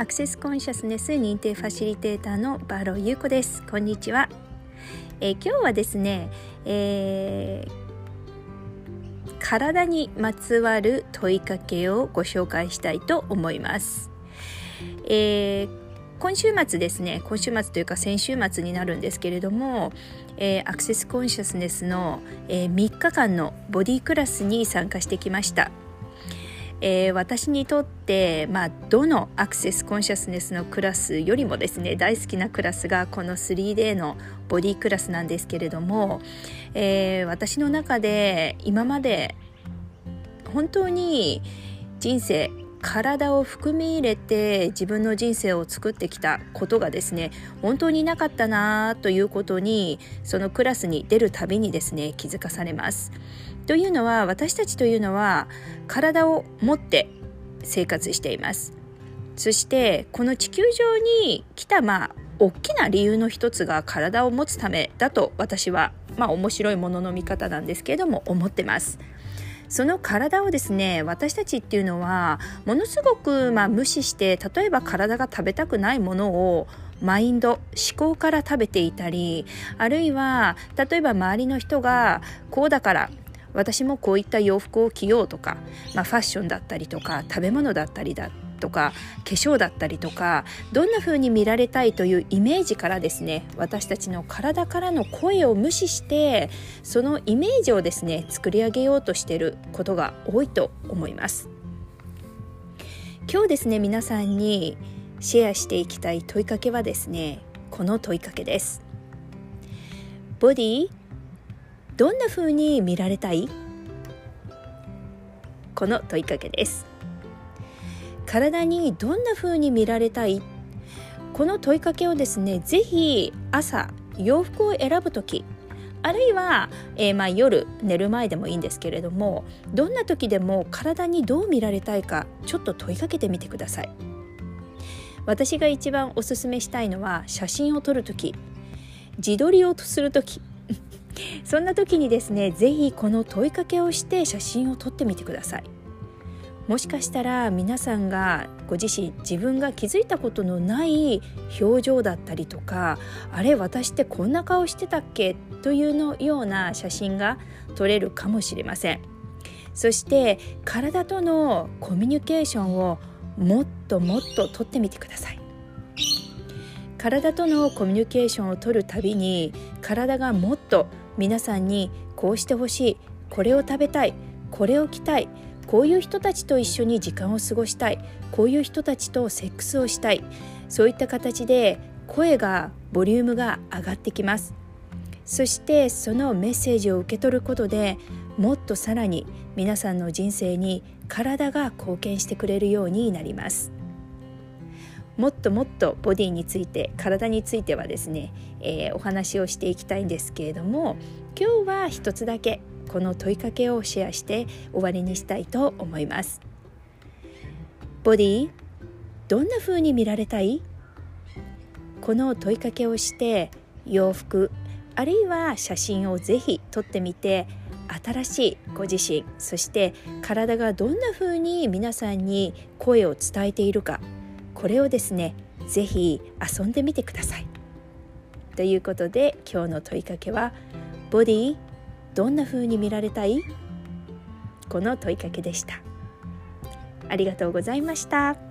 アクセスコンシャスネス認定ファシリテーターのバロー優子です。こんにちは、えー、今日はですね、えー、体にまつわる問いかけをご紹介したいと思います、えー、今週末ですね今週末というか先週末になるんですけれども、えー、アクセスコンシャスネスの、えー、3日間のボディクラスに参加してきました。えー、私にとって、まあ、どのアクセスコンシャスネスのクラスよりもですね大好きなクラスがこの 3D のボディクラスなんですけれども、えー、私の中で今まで本当に人生体を含み入れて自分の人生を作ってきたことがですね本当になかったなということにそのクラスに出るたびにですね気づかされます。というのは私たちというのは体を持って生活していますそしてこの地球上に来たまあ大きな理由の一つが体を持つためだと私はまあ面白いものの見方なんですけれども思ってますその体をですね私たちっていうのはものすごくまあ無視して例えば体が食べたくないものをマインド思考から食べていたりあるいは例えば周りの人がこうだから私もこういった洋服を着ようとか、まあ、ファッションだったりとか食べ物だったりだとか化粧だったりとかどんな風に見られたいというイメージからですね私たちの体からの声を無視してそのイメージをですね作り上げようとしていることが多いと思います。今日ですね皆さんにシェアしていきたい問いかけはですねこの問いかけです。ボディどんな風に見られたい？この問いかけです。体にどんな風に見られたい？この問いかけをですねぜひ朝洋服を選ぶ時あるいは、えー、まあ夜寝る前でもいいんですけれどもどんな時でも体にどう見られたいかちょっと問いかけてみてください。私が一番おすすめしたいのは写真を撮る時自撮りをする時。そんな時にですね是非この問いかけをして写真を撮ってみてください。もしかしたら皆さんがご自身自分が気づいたことのない表情だったりとかあれ私ってこんな顔してたっけ？というのような写真が撮れるかもしれません。そして体とのコミュニケーションをもっともっと撮ってみてください。体とのコミュニケーションを取るたびに体がもっと皆さんにこうしてほしいこれを食べたいこれを着たいこういう人たちと一緒に時間を過ごしたい。こういう人たちとセックスをしたい。そういった形で声がボリュームが上がってきます。そしてそのメッセージを受け取ることでもっとさらに皆さんの人生に体が貢献してくれるようになります。もっともっとボディについて体についてはですね、えー、お話をしていきたいんですけれども今日は一つだけ。この問いかけをシェアして終わりにしたいと思います。ボディどんな風に見られたい？この問いかけをして洋服あるいは写真をぜひ撮ってみて新しいご自身そして体がどんな風に皆さんに声を伝えているか。これをですね是非遊んでみてください。ということで今日の問いかけは「ボディどんな風に見られたい?」この問いかけでしたありがとうございました。